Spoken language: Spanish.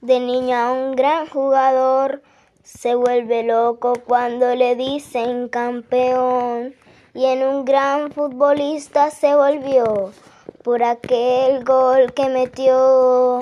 De niño a un gran jugador se vuelve loco cuando le dicen campeón y en un gran futbolista se volvió por aquel gol que metió.